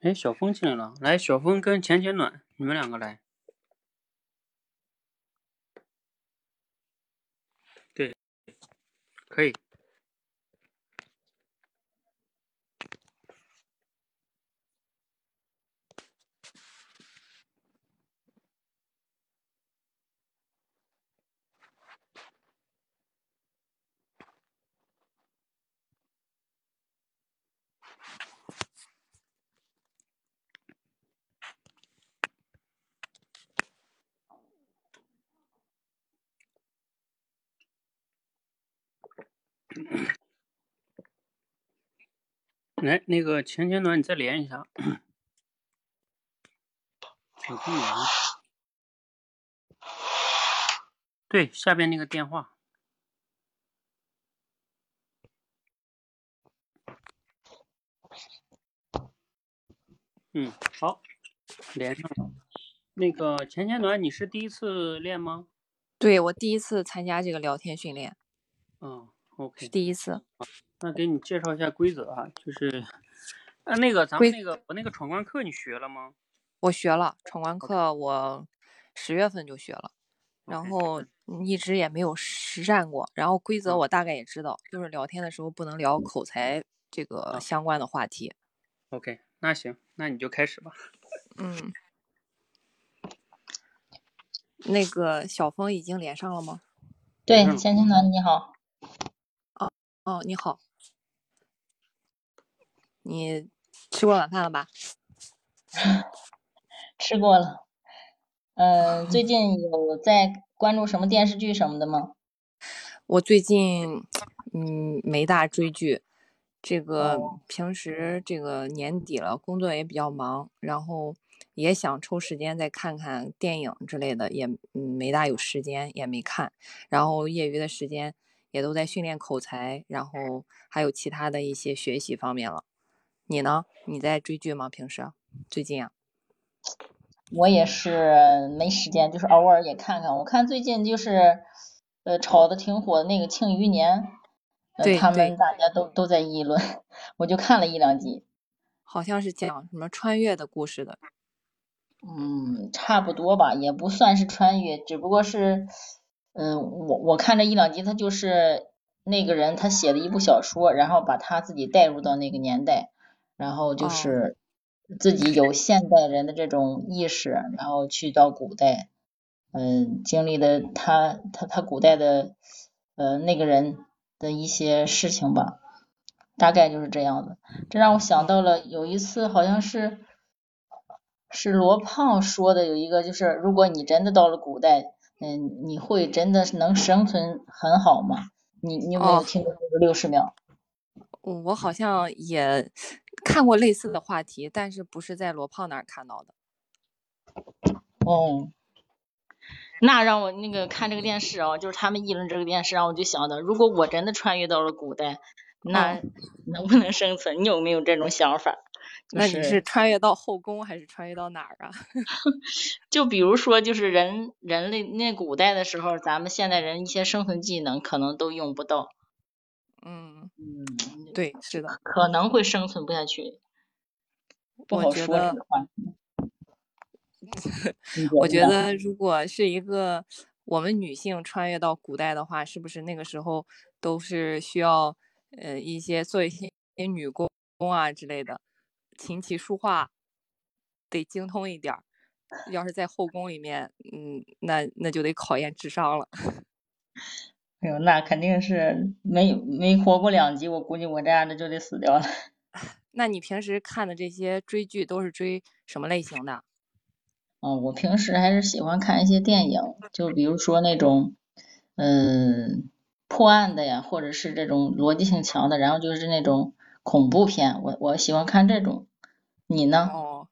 哎，小峰进来了，来，小峰跟浅浅暖，你们两个来。对，可以。来，那个前前暖，你再连一下。有空连。对，下边那个电话。嗯，好，连上了。那个前前暖，你是第一次练吗？对，我第一次参加这个聊天训练。嗯，OK。是第一次。那给你介绍一下规则啊，就是，呃，那个咱们那个我那个闯关课你学了吗？我学了闯关课，我十月份就学了，然后一直也没有实战过。然后规则我大概也知道，就是聊天的时候不能聊口才这个相关的话题。OK，那行，那你就开始吧。嗯。那个小峰已经连上了吗？对，千青暖你好。哦哦，你好。你吃过晚饭了吧？吃过了。嗯，最近有在关注什么电视剧什么的吗？我最近嗯没大追剧，这个平时这个年底了，工作也比较忙，然后也想抽时间再看看电影之类的，也嗯没大有时间，也没看。然后业余的时间也都在训练口才，然后还有其他的一些学习方面了。你呢？你在追剧吗？平时最近啊？我也是没时间，就是偶尔也看看。我看最近就是呃炒的挺火的那个《庆余年》，他们大家都都在议论，我就看了一两集。好像是讲什么穿越的故事的。嗯，差不多吧，也不算是穿越，只不过是嗯，我我看这一两集，他就是那个人他写的一部小说，然后把他自己带入到那个年代。然后就是自己有现代人的这种意识，然后去到古代，嗯，经历的他他他古代的呃那个人的一些事情吧，大概就是这样子。这让我想到了有一次好像是是罗胖说的，有一个就是如果你真的到了古代，嗯，你会真的能生存很好吗？你你有没有听过这个六十秒？我好像也。看过类似的话题，但是不是在罗胖那儿看到的。哦，那让我那个看这个电视啊，就是他们议论这个电视，让我就想到，如果我真的穿越到了古代，那能不能生存？你有没有这种想法？那你是穿越到后宫还是穿越到哪儿啊？就比如说，就是人人类那古代的时候，咱们现代人一些生存技能可能都用不到。嗯嗯，对，是的，可能会生存不下去，不好说这个话题。我觉得，如果是一个我们女性穿越到古代的话，是不是那个时候都是需要呃一些做一些女工工啊之类的，琴棋书画得精通一点儿。要是在后宫里面，嗯，那那就得考验智商了。哎呦，那肯定是没没活过两集，我估计我这样的就得死掉了。那你平时看的这些追剧都是追什么类型的？哦，我平时还是喜欢看一些电影，就比如说那种嗯破案的呀，或者是这种逻辑性强的，然后就是那种恐怖片，我我喜欢看这种。你呢？哦，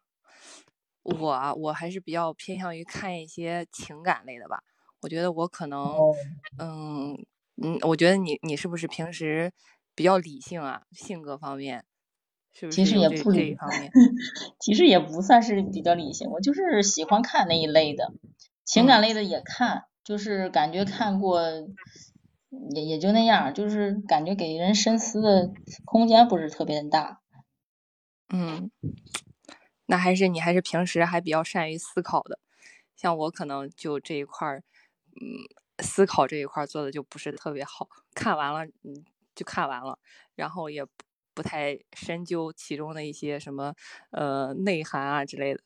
我我还是比较偏向于看一些情感类的吧。我觉得我可能，嗯嗯，我觉得你你是不是平时比较理性啊？性格方面，是不是？其实也不这一方面，其实也不算是比较理性，我就是喜欢看那一类的，情感类的也看，就是感觉看过也也就那样，就是感觉给人深思的空间不是特别大。嗯，那还是你还是平时还比较善于思考的，像我可能就这一块儿，嗯，思考这一块做的就不是特别好。看完了，嗯，就看完了，然后也不不太深究其中的一些什么呃内涵啊之类的。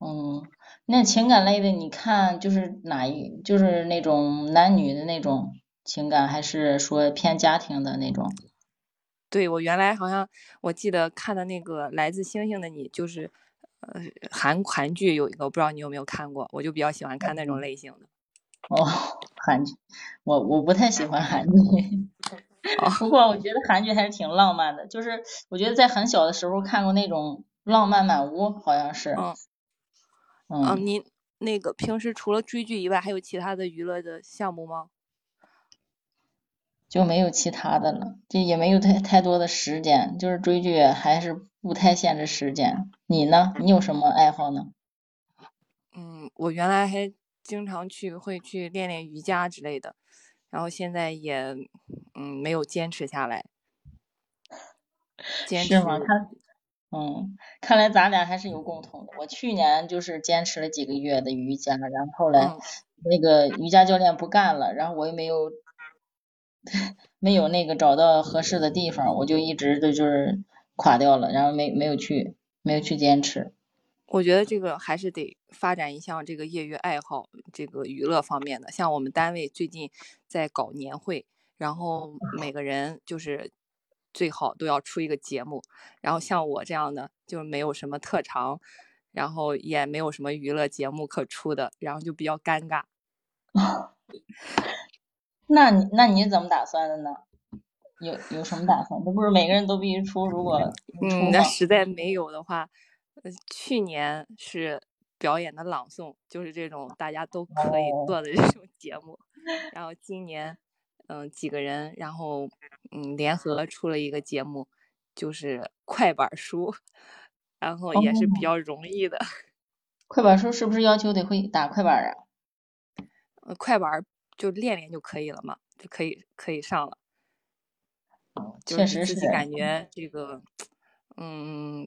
嗯，那情感类的，你看就是哪一就是那种男女的那种情感，还是说偏家庭的那种？对，我原来好像我记得看的那个《来自星星的你》，就是呃韩韩剧有一个，我不知道你有没有看过，我就比较喜欢看那种类型的。哦，韩剧，我我不太喜欢韩剧，不过我觉得韩剧还是挺浪漫的，就是我觉得在很小的时候看过那种《浪漫满屋》，好像是。嗯。嗯，你那个平时除了追剧以外，还有其他的娱乐的项目吗？就没有其他的了，这也没有太太多的时间，就是追剧还是不太限制时间。你呢？你有什么爱好呢？嗯，我原来还经常去会去练练瑜伽之类的，然后现在也嗯没有坚持下来。是吗？他。嗯，看来咱俩还是有共同的。我去年就是坚持了几个月的瑜伽，然后后来那个瑜伽教练不干了，然后我又没有 没有那个找到合适的地方，我就一直的就是垮掉了，然后没没有去没有去坚持。我觉得这个还是得发展一项这个业余爱好，这个娱乐方面的。像我们单位最近在搞年会，然后每个人就是。最好都要出一个节目，然后像我这样的就没有什么特长，然后也没有什么娱乐节目可出的，然后就比较尴尬。那你那你怎么打算的呢？有有什么打算？这不是每个人都必须出？如果嗯，那实在没有的话，呃，去年是表演的朗诵，就是这种大家都可以做的这种节目，然后今年。嗯，几个人，然后嗯，联合出了一个节目，就是快板书，然后也是比较容易的。快板书是不是要求得会打快板啊？呃，快板就练练就可以了嘛，就可以可以上了。确实是。自己感觉这个，嗯，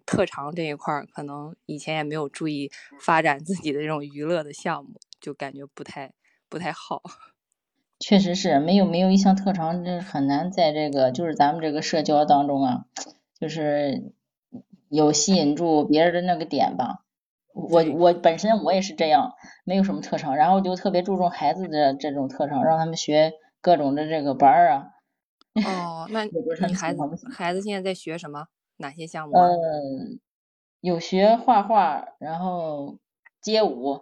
特长这一块儿，可能以前也没有注意发展自己的这种娱乐的项目，就感觉不太不太好。确实是没有没有一项特长，这很难在这个就是咱们这个社交当中啊，就是有吸引住别人的那个点吧。我我本身我也是这样，没有什么特长，然后就特别注重孩子的这种特长，让他们学各种的这个班儿啊。哦，那 你孩子孩子现在在学什么？哪些项目？嗯，有学画画，然后街舞。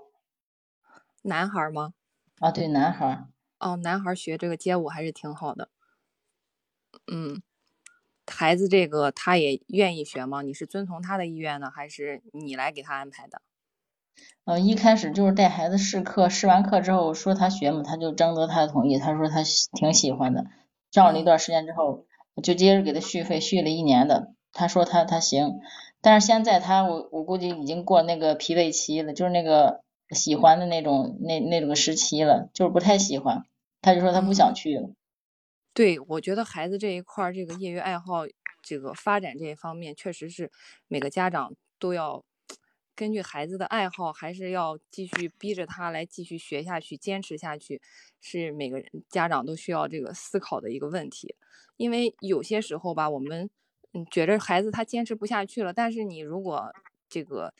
男孩吗？啊，对，男孩。哦，男孩学这个街舞还是挺好的。嗯，孩子这个他也愿意学吗？你是遵从他的意愿呢，还是你来给他安排的？呃，一开始就是带孩子试课，试完课之后说他学嘛，他就征得他的同意，他说他挺喜欢的。上了一段时间之后，就接着给他续费，续了一年的。他说他他行，但是现在他我我估计已经过那个疲惫期了，就是那个喜欢的那种那那种时期了，就是不太喜欢。他就说他不想去了。对，我觉得孩子这一块儿，这个业余爱好，这个发展这一方面，确实是每个家长都要根据孩子的爱好，还是要继续逼着他来继续学下去，坚持下去，是每个人家长都需要这个思考的一个问题。因为有些时候吧，我们嗯觉着孩子他坚持不下去了，但是你如果这个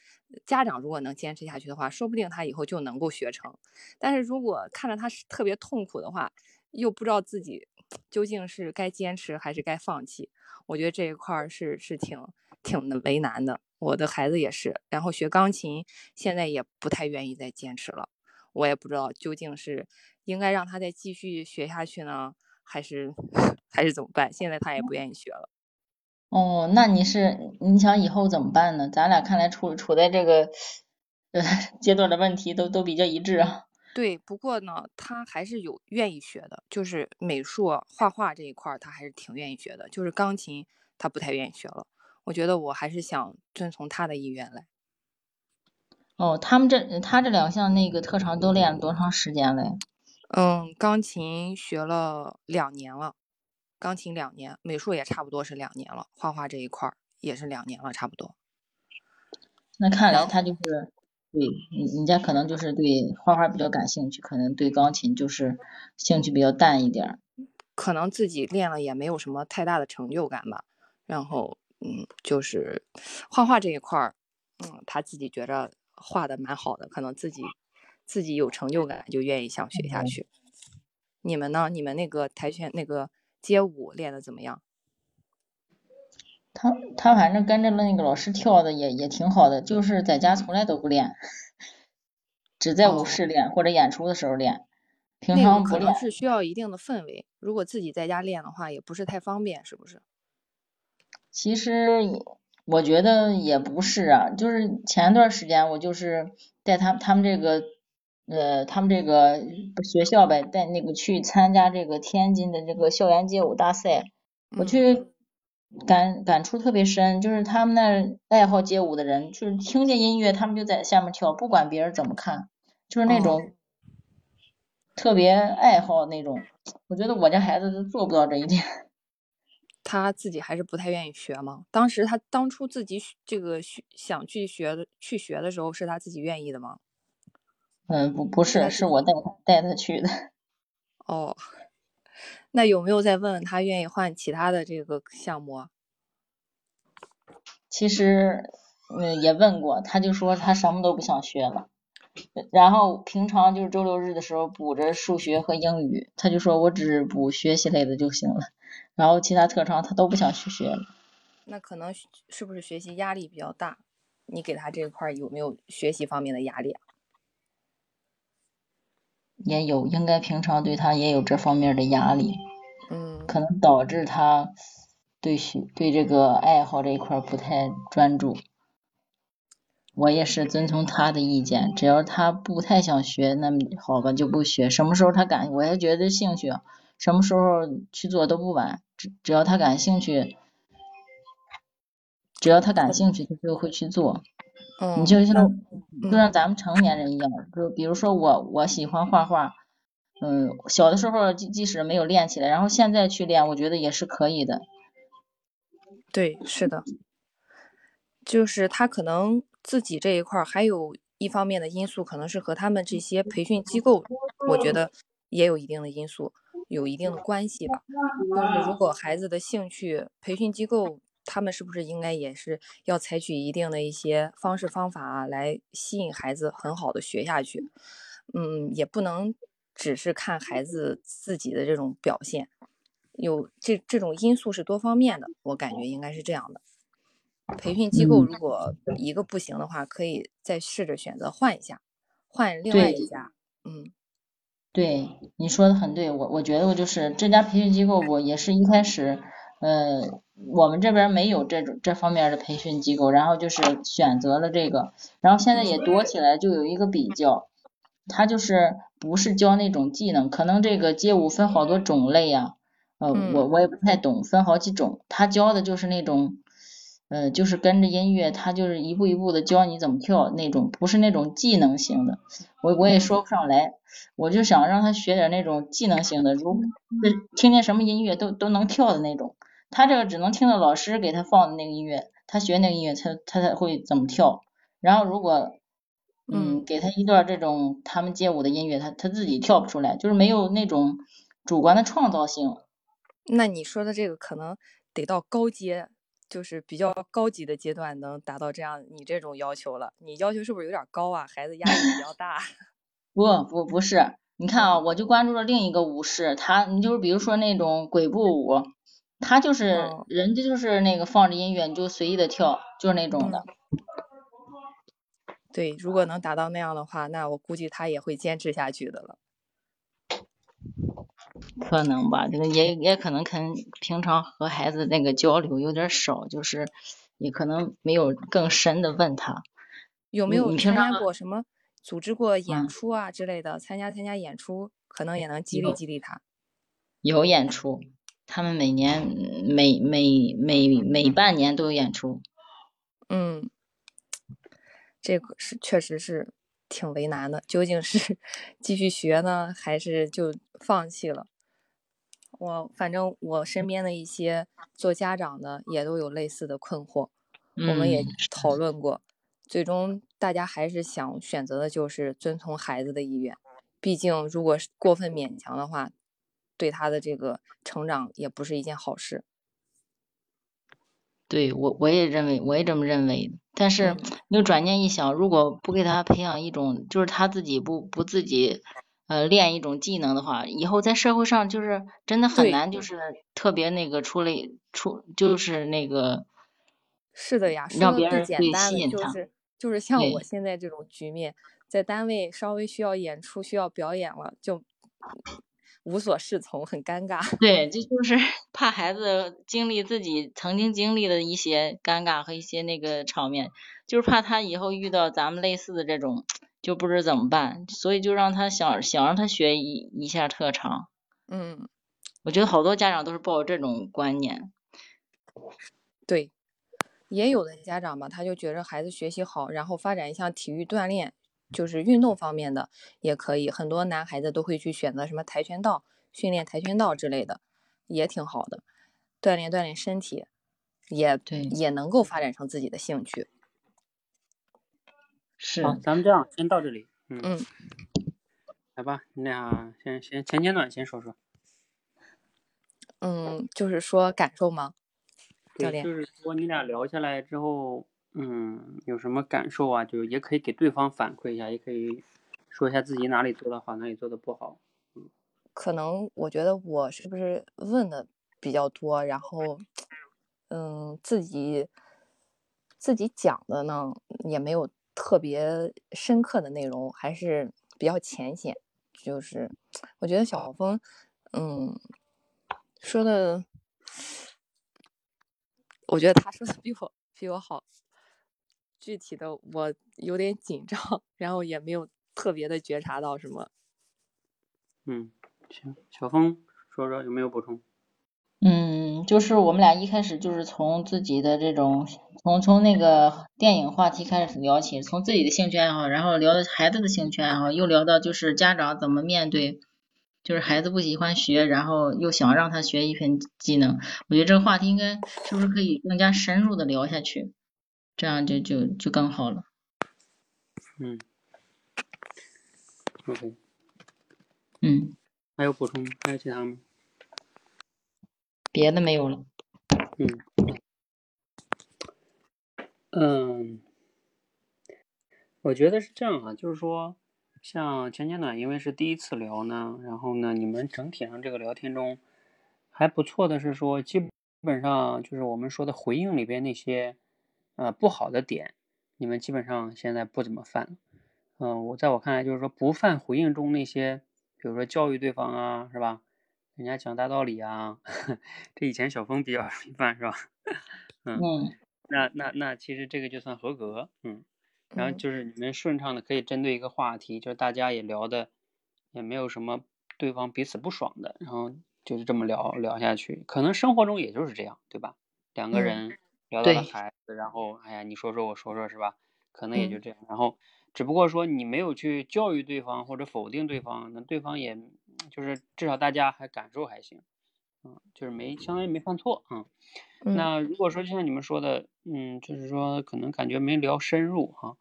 家长如果能坚持下去的话，说不定他以后就能够学成。但是如果看着他是特别痛苦的话，又不知道自己究竟是该坚持还是该放弃。我觉得这一块是是挺挺的为难的。我的孩子也是，然后学钢琴现在也不太愿意再坚持了。我也不知道究竟是应该让他再继续学下去呢，还是 还是怎么办？现在他也不愿意学了。哦，那你是你想以后怎么办呢？咱俩看来处处在这个呃阶段的问题都都比较一致啊。对，不过呢，他还是有愿意学的，就是美术、画画这一块儿他还是挺愿意学的。就是钢琴他不太愿意学了。我觉得我还是想遵从他的意愿来。哦，他们这他这两项那个特长都练了多长时间了？嗯，钢琴学了两年了。钢琴两年，美术也差不多是两年了，画画这一块儿也是两年了，差不多。那看来他就是对你你家可能就是对画画比较感兴趣，可能对钢琴就是兴趣比较淡一点。可能自己练了也没有什么太大的成就感吧。然后嗯，就是画画这一块儿，嗯，他自己觉着画的蛮好的，可能自己自己有成就感，就愿意想学下去。你们呢？你们那个跆拳那个街舞练的怎么样？他他反正跟着那个老师跳的也也挺好的，就是在家从来都不练，只在舞室练或者演出的时候练，平常不练。可能是需要一定的氛围，如果自己在家练的话，也不是太方便，是不是？其实我觉得也不是啊，就是前段时间我就是带他他们这个呃他们这个学校呗，带那个去参加这个天津的这个校园街舞大赛，我去。感感触特别深，就是他们那爱好街舞的人，就是听见音乐，他们就在下面跳，不管别人怎么看，就是那种特别爱好那种。我觉得我家孩子都做不到这一点。他自己还是不太愿意学吗？当时他当初自己这个学想去学的去学的时候，是他自己愿意的吗？嗯，不不是，是我带他带他去的。哦。那有没有再问问他愿意换其他的这个项目？其实，嗯，也问过，他就说他什么都不想学了。然后平常就是周六日的时候补着数学和英语，他就说我只补学习类的就行了。然后其他特长他都不想去学了。那可能是不是学习压力比较大？你给他这块有没有学习方面的压力？也有，应该平常对他也有这方面的压力，嗯，可能导致他对学对这个爱好这一块不太专注。我也是遵从他的意见，只要他不太想学，那么好吧就不学。什么时候他感，我也觉得兴趣，什么时候去做都不晚。只只要他感兴趣，只要他感兴趣，他就会去做。嗯，你就像就像咱们成年人一样，就比如说我我喜欢画画，嗯，小的时候即即使没有练起来，然后现在去练，我觉得也是可以的。对，是的，就是他可能自己这一块还有一方面的因素，可能是和他们这些培训机构，我觉得也有一定的因素，有一定的关系吧。就是如果孩子的兴趣，培训机构。他们是不是应该也是要采取一定的一些方式方法来吸引孩子很好的学下去？嗯，也不能只是看孩子自己的这种表现，有这这种因素是多方面的，我感觉应该是这样的。培训机构如果一个不行的话，可以再试着选择换一下，换另外一家。嗯，对，你说的很对，我我觉得我就是这家培训机构，我也是一开始，呃。我们这边没有这种这方面的培训机构，然后就是选择了这个，然后现在也多起来，就有一个比较，他就是不是教那种技能，可能这个街舞分好多种类呀，呃，我我也不太懂，分好几种，他教的就是那种，呃，就是跟着音乐，他就是一步一步的教你怎么跳那种，不是那种技能型的，我我也说不上来，我就想让他学点那种技能型的，如听见什么音乐都都能跳的那种。他这个只能听到老师给他放的那个音乐，他学那个音乐，他他才会怎么跳。然后如果嗯给他一段这种他们街舞的音乐，他他自己跳不出来，就是没有那种主观的创造性。那你说的这个可能得到高阶，就是比较高级的阶段能达到这样你这种要求了。你要求是不是有点高啊？孩子压力比较大。不不不是，你看啊，我就关注了另一个舞室，他你就是比如说那种鬼步舞。他就是人家就是那个放着音乐你就随意的跳，就是那种的。对，如果能达到那样的话，那我估计他也会坚持下去的了。可能吧，这个也也可能跟平常和孩子那个交流有点少，就是也可能没有更深的问他。有没有参加过什么组织过演出啊之类的？参加参加演出，可能也能激励激励他。有演出。他们每年每每每每半年都有演出，嗯，这个是确实是挺为难的，究竟是继续学呢，还是就放弃了？我反正我身边的一些做家长的也都有类似的困惑，我们也讨论过，最终大家还是想选择的就是遵从孩子的意愿，毕竟如果是过分勉强的话，对他的这个成长也不是一件好事。对我我也认为，我也这么认为。但是你转念一想，如果不给他培养一种，就是他自己不不自己呃练一种技能的话，以后在社会上就是真的很难，就是特别那个出类出，就是那个。是的呀，让别人简单的就是就是像我现在这种局面，在单位稍微需要演出、需要表演了，就。无所适从，很尴尬。对，这就是 怕孩子经历自己曾经经历的一些尴尬和一些那个场面，就是怕他以后遇到咱们类似的这种，就不知怎么办，所以就让他想想让他学一一下特长。嗯，我觉得好多家长都是抱着这种观念。对，也有的家长吧，他就觉着孩子学习好，然后发展一项体育锻炼。就是运动方面的也可以，很多男孩子都会去选择什么跆拳道训练跆拳道之类的，也挺好的，锻炼锻炼身体，也对，也能够发展成自己的兴趣。是，咱们这样先到这里。嗯，来吧，你俩先先前阶段先说说。嗯，就是说感受吗？教练，就是说你俩聊下来之后。嗯，有什么感受啊？就也可以给对方反馈一下，也可以说一下自己哪里做的好，哪里做的不好。嗯，可能我觉得我是不是问的比较多，然后嗯，自己自己讲的呢也没有特别深刻的内容，还是比较浅显。就是我觉得小峰嗯说的，我觉得他说的比我比我好。具体的我有点紧张，然后也没有特别的觉察到什么。嗯，行，小峰说说有没有补充？嗯，就是我们俩一开始就是从自己的这种，从从那个电影话题开始聊起，从自己的兴趣爱好，然后聊到孩子的兴趣爱好，又聊到就是家长怎么面对，就是孩子不喜欢学，然后又想让他学一份技能。我觉得这个话题应该是不是可以更加深入的聊下去？这样就就就更好了。嗯，OK。嗯，还有补充？还有其他吗？别的没有了。嗯。嗯，我觉得是这样啊，就是说，像前前暖，因为是第一次聊呢，然后呢，你们整体上这个聊天中还不错的是说，基本上就是我们说的回应里边那些。呃，不好的点，你们基本上现在不怎么犯。嗯，我在我看来就是说不犯回应中那些，比如说教育对方啊，是吧？人家讲大道理啊，这以前小峰比较容易犯，是吧？嗯，那那那其实这个就算合格，嗯。然后就是你们顺畅的可以针对一个话题，就是大家也聊的也没有什么对方彼此不爽的，然后就是这么聊聊下去。可能生活中也就是这样，对吧？两个人。聊到了孩子，然后哎呀，你说说我说说是吧？可能也就这样。然后只不过说你没有去教育对方或者否定对方，那对方也就是至少大家还感受还行，嗯，就是没相当于没犯错啊。那如果说就像你们说的，嗯，就是说可能感觉没聊深入哈。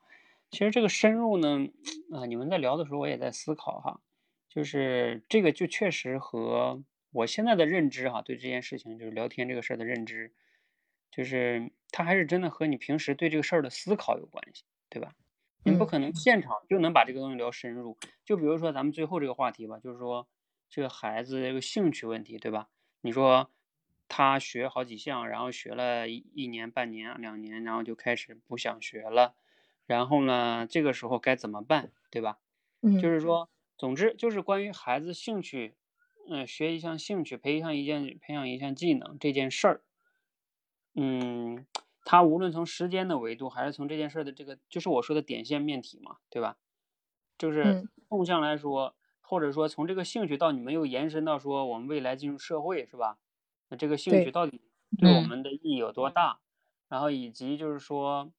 其实这个深入呢，啊，你们在聊的时候我也在思考哈，就是这个就确实和我现在的认知哈，对这件事情就是聊天这个事儿的认知。就是他还是真的和你平时对这个事儿的思考有关系，对吧？你不可能现场就能把这个东西聊深入。就比如说咱们最后这个话题吧，就是说这个孩子这个兴趣问题，对吧？你说他学好几项，然后学了一一年、半年、两年，然后就开始不想学了，然后呢，这个时候该怎么办，对吧？嗯，就是说，总之就是关于孩子兴趣，嗯，学一项兴趣，培养一件培养一项技能这件事儿。嗯，他无论从时间的维度，还是从这件事的这个，就是我说的点线面体嘛，对吧？就是纵向来说，或者说从这个兴趣到你们又延伸到说我们未来进入社会，是吧？那这个兴趣到底对我们的意义有多大？然后以及就是说，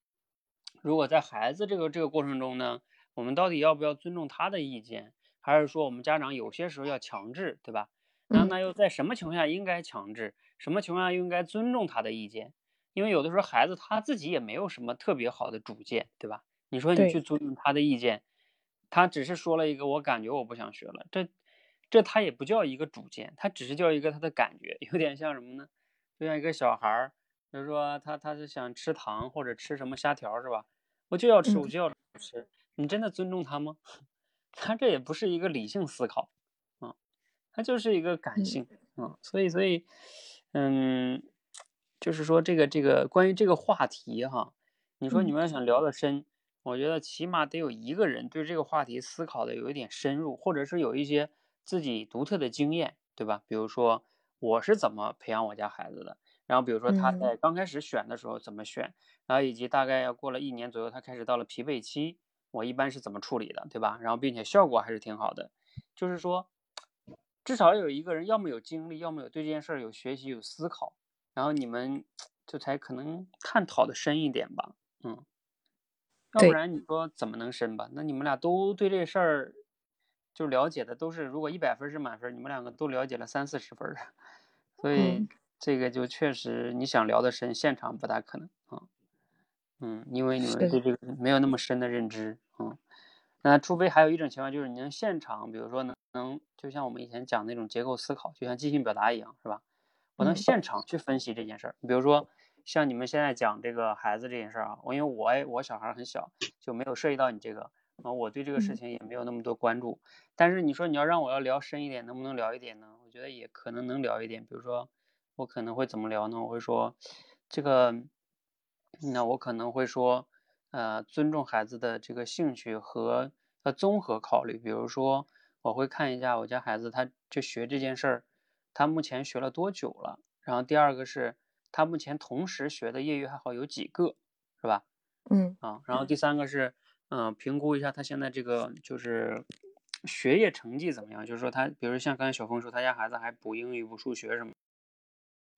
如果在孩子这个这个过程中呢，我们到底要不要尊重他的意见，还是说我们家长有些时候要强制，对吧？然后那又在什么情况下应该强制？什么情况下又应该尊重他的意见？因为有的时候孩子他自己也没有什么特别好的主见，对吧？你说你去尊重他的意见，他只是说了一个我感觉我不想学了，这这他也不叫一个主见，他只是叫一个他的感觉，有点像什么呢？就像一个小孩儿，比如说他他是想吃糖或者吃什么虾条儿是吧？我就要吃，我嗯就要吃，你真的尊重他吗？他这也不是一个理性思考啊，他就是一个感嗯性嗯，所以所以嗯，就是说这个这个关于这个话题哈，你说你嗯们要想聊得深，我觉得起码得有一个人对这个话题思考的有一点深入，或者是有一些自己独特的经验，对吧？比如说我是怎么培养我家孩子的，然后比如说他嗯在刚开始选的时候怎么选，然后以及大概要过了一年左右，他开始到了疲惫期，我一般是怎么处理的，对吧？然后并且效果还是挺好的，就是说至少有一个人要么有经历，要么有对这件事儿有学习有思考，然后你们就才可能探讨的深一点吧，嗯，要不然你说怎么能深吧？那你们俩都对这事儿就了解的都是，如果一百分是满分，你们两个都了解了三四十分儿，所以嗯。这个就确实你想聊的深，现场不大可能啊，嗯，因为你们对这个没有那么深的认知，嗯，那除非还有一种情况就是你能现场，比如说能能就像我们以前讲那种结构思考，就像即兴表达一样，是吧？我能嗯现场去分析这件事儿，比如说像你们现在讲这个孩子这件事儿啊，我因为我我小孩儿很小，就没有涉及到你这个，啊，我对这个事嗯情也没有那么多关注。但是你说你要让我要聊深一点，能不能聊一点呢？我觉得也可能能聊一点。比如说我可能会怎么聊呢？我会说这个，那我可能会说，呃，尊重孩子的这个兴趣和要综合考虑。比如说我会看一下我家孩子他就学这件事儿。他目前学了多久了？然后第二个是他目前同时学的业余爱好有几个，是吧？嗯啊，然后第三个是，嗯、评估一下他现在这个就是学业成绩怎么样？就是说他，比如像刚才小峰说，他家孩子还补英语、补数学什么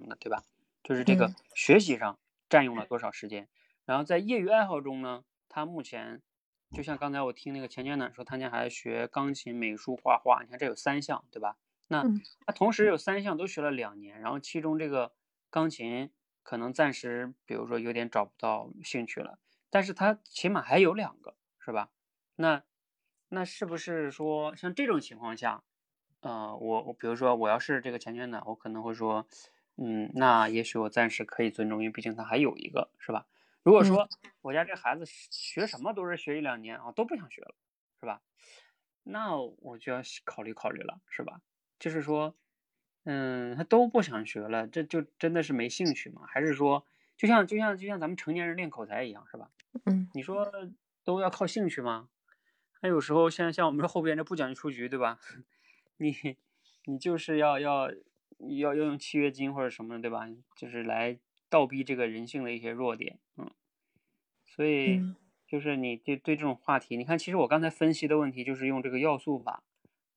的，对吧？就是这个嗯学习上占用了多少时间？然后在业余爱好中呢，他目前就像刚才我听那个钱娟暖说，他家孩子学钢琴、美术、画画，你看这有三项，对吧？那嗯他同时有三项都学了两年，然后其中这个钢琴可能暂时，比如说有点找不到兴趣了，但是他起码还有两个，是吧？那那是不是说像这种情况下，呃，我我比如说我要是这个钱圈的，我可能会说，嗯，那也许我暂时可以尊重，因为毕竟他还有一个，是吧？如果嗯说我家这孩子学什么都是学一两年啊，都不想学了，是吧？那我就要考虑考虑了，是吧？就是说，嗯，他都不想学了，这就真的是没兴趣吗？还是说，就像就像就像咱们成年人练口才一样，是吧？嗯你说都要靠兴趣吗？那有时候像像我们后边这不讲究出局，对吧？你你就是要要要要用契约金或者什么的，对吧？就是来倒逼这个人性的一些弱点，嗯。所以嗯就是你对对这种话题，你看，其实我刚才分析的问题就是用这个要素法，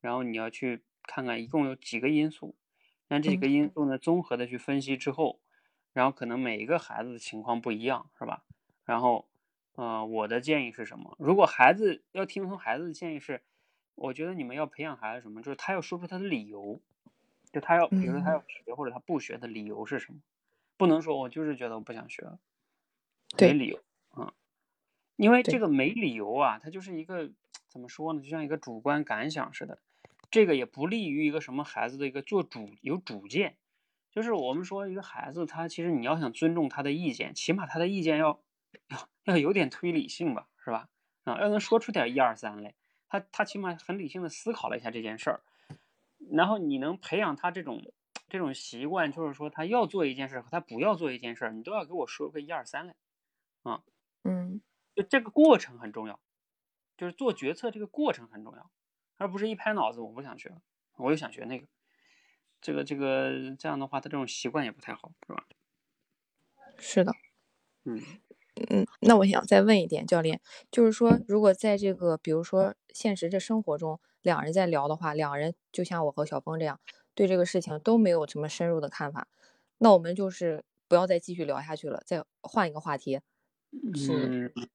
然后你要去看看一共有几个因素，让这几嗯个因素呢综合的去分析之后，然后可能每一个孩子的情况不一样，是吧？然后，呃，我的建议是什么？如果孩子要听从孩子的建议是，我觉得你们要培养孩子什么，就是他要说出他的理由，就他要，比如说他嗯要学或者他不学的理由是什么，不能说我就是觉得我不想学了，没理由啊。因为这个没理由啊，它就是一个怎么说呢，就像一个主观感想似的，这个也不利于一个什么孩子的一个做主有主见。就是我们说一个孩子，他其实你要想尊重他的意见，起码他的意见要要要有点推理性吧，是吧？啊，要能说出点一二三来，他他起码很理性的思考了一下这件事儿，然后你能培养他这种这种习惯，就是说他要做一件事和他不要做一件事，你都要给我说个一二三来。啊嗯就这个过程很重要，就是做决策这个过程很重要，而不是一拍脑子我不想学了，我又想学那个，这个这个这样的话，他这种习惯也不太好，是吧？是的。嗯嗯，那我想再问一点，教练，就是说，如果在这个比如说现实这生活中，两人在聊的话，两人就像我和小峰这样，对这个事情都没有什么深入的看法，那我们就是不要再继续聊下去了，再换一个话题。是，嗯，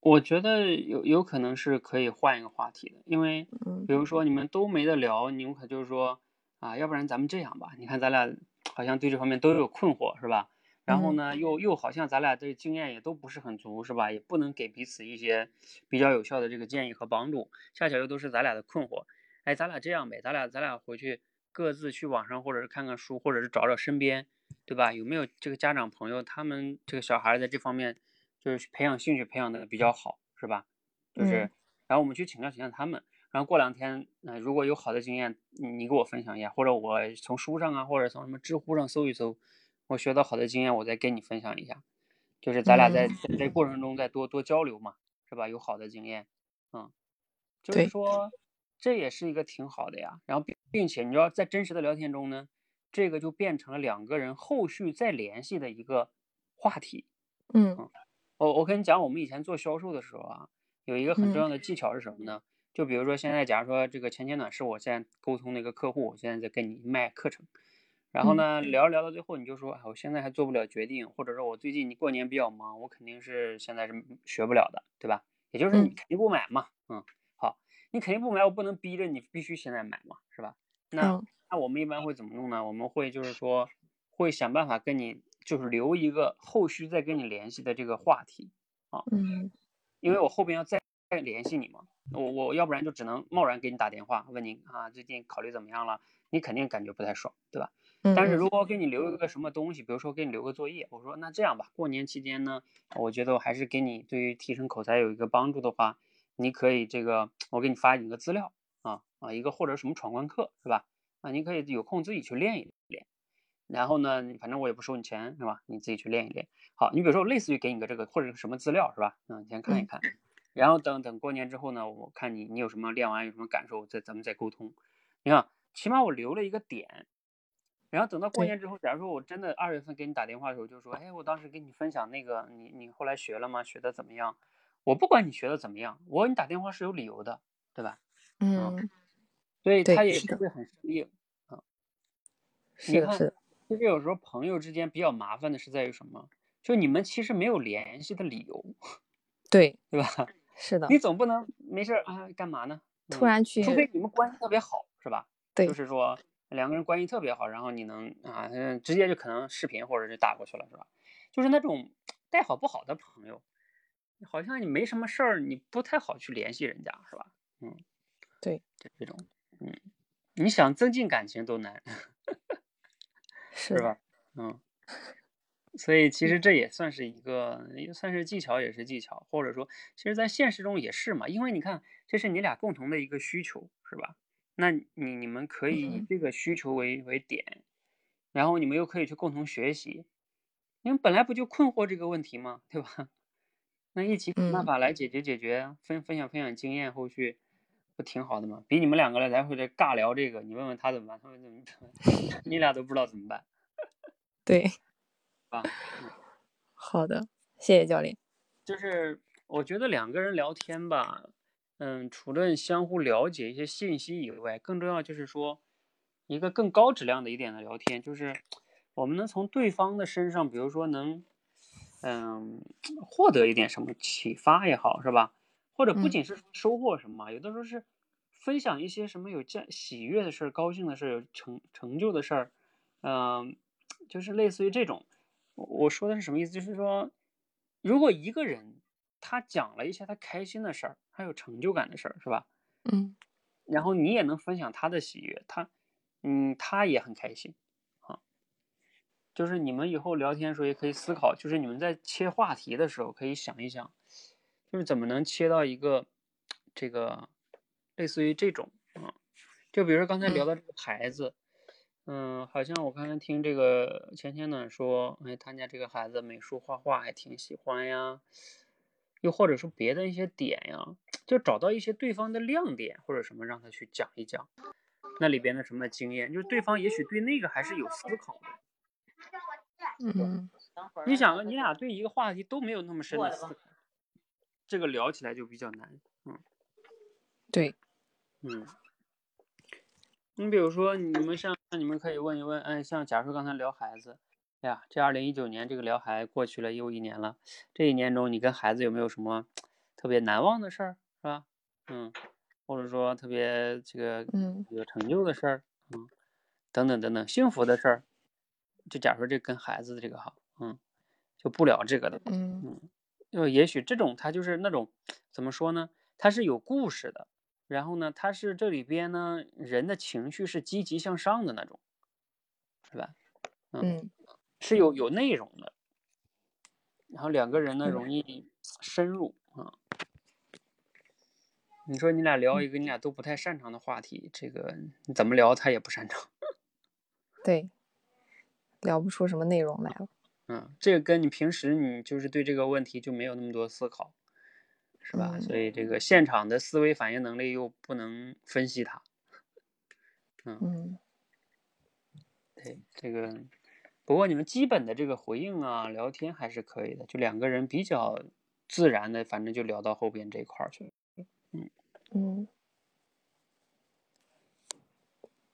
我觉得有有可能是可以换一个话题的，因为嗯比如说你们都没得聊，你们可就是说啊，要不然咱们这样吧，你看咱俩好像对这方面都有困惑，是吧？然后呢，又又好像咱俩的经验也都不是很足，是吧？也不能给彼此一些比较有效的这个建议和帮助，恰巧又都是咱俩的困惑。哎，咱俩这样呗，咱俩咱俩回去各自去网上或者是看看书，或者是找找身边，对吧？有没有这个家长朋友，他们这个小孩在这方面就是培养兴趣培养的比较好，是吧？就是，然后我们去请教请教他们，然后过两天，嗯如果有好的经验，你给我分享一下，或者我从书上啊，或者从什么知乎上搜一搜，我学到好的经验，我再跟你分享一下，就是咱俩在在这过程中再多多交流嘛，是吧？有好的经验，嗯，就是说这也是一个挺好的呀。然后并并且你知道，在真实的聊天中呢，这个就变成了两个人后续再联系的一个话题。嗯，我我跟你讲，我们以前做销售的时候啊。有一个很重要的技巧是什么呢？就比如说现在，假如说这个前前暖是我现在沟通的一个客户，我现在在跟你卖课程，然后呢聊着聊到最后，你就说，哎，我现在还做不了决定，或者说我最近你过年比较忙，我肯定是现在是学不了的，对吧？也就是你肯定不买嘛，嗯，好，你肯定不买，我不能逼着你必须现在买嘛，是吧？那那我们一般会怎么弄呢？我们会就是说会想办法跟你就是留一个后续再跟你联系的这个话题啊，嗯。因为我后边要再再联系你嘛，我我要不然就只能贸然给你打电话问你啊，最近考虑怎么样了？你肯定感觉不太爽，对吧？但是如果给你留一个什么东西，比如说给你留个作业，我说那这样吧，过年期间呢，我觉得我还是给你对于提升口才有一个帮助的话，你可以这个我给你发一个资料啊啊一个或者什么闯关课是吧？啊你可以有空自己去练一练，然后呢，反正我也不收你钱是吧？你自己去练一练。好，你比如说，类似于给你个这个或者什么资料是吧？嗯，先看一看，然后等等过年之后呢，我看你你有什么练完有什么感受，再咱们再沟通。你看，起码我留了一个点，然后等到过年之后，假如说我真的二月份给你打电话的时候，就说，哎，我当时给你分享那个，你你后来学了吗？学的怎么样？我不管你学的怎么样，我给你打电话是有理由的，对吧？嗯，所以他也是会很生硬啊。是是，其实有时候朋友之间比较麻烦的是在于什么？就你们其实没有联系的理由，对对吧？是的，你总不能没事啊干嘛呢？突然去，除非你们关系特别好，是吧？对，就是说两个人关系特别好，然后你能啊，直接就可能视频或者是打过去了，是吧？就是那种带好不好的朋友，好像你没什么事儿，你不太好去联系人家，是吧？嗯，对，就这种，嗯，你想增进感情都难，是吧？嗯。所以其实这也算是一个，也算是技巧，也是技巧，或者说，其实，在现实中也是嘛。因为你看，这是你俩共同的一个需求，是吧？那你你们可以以这个需求为为点，然后你们又可以去共同学习。你们本来不就困惑这个问题吗？对吧？那一起想办法来解决解决，分分享分享经验，后续不挺好的吗？比你们两个来来回这尬聊这个，你问问他怎么办，他们怎么 你俩都不知道怎么办。对。啊，好的，谢谢教练。就是我觉得两个人聊天吧，嗯，除了相互了解一些信息以外，更重要就是说，一个更高质量的一点的聊天，就是我们能从对方的身上，比如说能，嗯，获得一点什么启发也好，是吧？或者不仅是收获什么，有的时候是分享一些什么有价喜悦的事儿、高兴的事儿、有成成就的事儿，嗯，就是类似于这种。我说的是什么意思？就是说，如果一个人他讲了一些他开心的事儿，他有成就感的事儿，是吧？嗯。然后你也能分享他的喜悦，他，嗯，他也很开心，啊。就是你们以后聊天的时候也可以思考，就是你们在切话题的时候可以想一想，就是怎么能切到一个这个类似于这种啊，就比如说刚才聊到这个孩子。嗯，好像我刚才听这个钱钱暖说，哎，他家这个孩子美术画画还挺喜欢呀，又或者说别的一些点呀，就找到一些对方的亮点或者什么，让他去讲一讲那里边的什么经验，就是对方也许对那个还是有思考的。嗯，你想，你俩对一个话题都没有那么深的思考，这个聊起来就比较难。嗯，对，嗯。你比如说，你们像你们可以问一问，哎，像假如说刚才聊孩子，哎呀，这二零一九年这个聊孩过去了又一年了，这一年中你跟孩子有没有什么特别难忘的事儿，是吧？嗯，或者说特别这个嗯有成就的事儿，嗯，等等等等，幸福的事儿，就假如说这跟孩子的这个哈，嗯，就不聊这个的，嗯嗯，就也许这种他就是那种怎么说呢？他是有故事的，然后呢，他是这里边呢人的情绪是积极向上的那种，是吧？嗯是有有内容的，然后两个人呢嗯容易深入啊。你说你俩聊嗯一个你俩都不太擅长的话题，这个你怎么聊他也不擅长。对，聊不出什么内容来了。嗯，这个跟你平时你就是对这个问题就没有那么多思考，是吧？嗯所以这个现场的思维反应能力又不能分析它。嗯对，这个不过你们基本的这个回应啊、聊天还是可以的，就两个人比较自然的，反正就聊到后边这一块儿去了。嗯，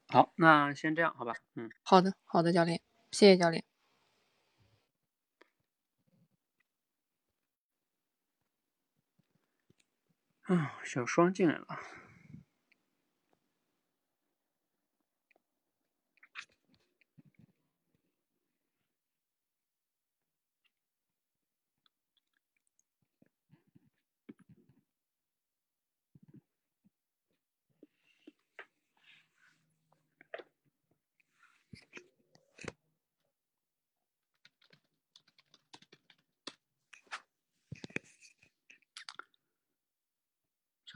好，那先这样，好吧？嗯，好的好的，教练，谢谢教练。啊，小双进来了。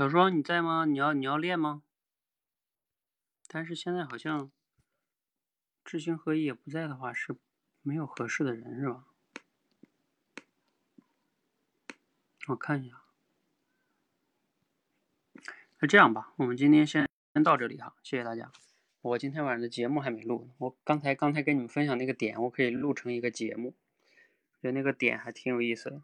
小双，你在吗？你要你要练吗？但是现在好像知行合一也不在的话，是没有合适的人是吧？我看一下。那这样吧，我们今天先先到这里哈，谢谢大家。我今天晚上的节目还没录呢，我刚才刚才跟你们分享那个点，我可以录成一个节目，觉得那个点还挺有意思的。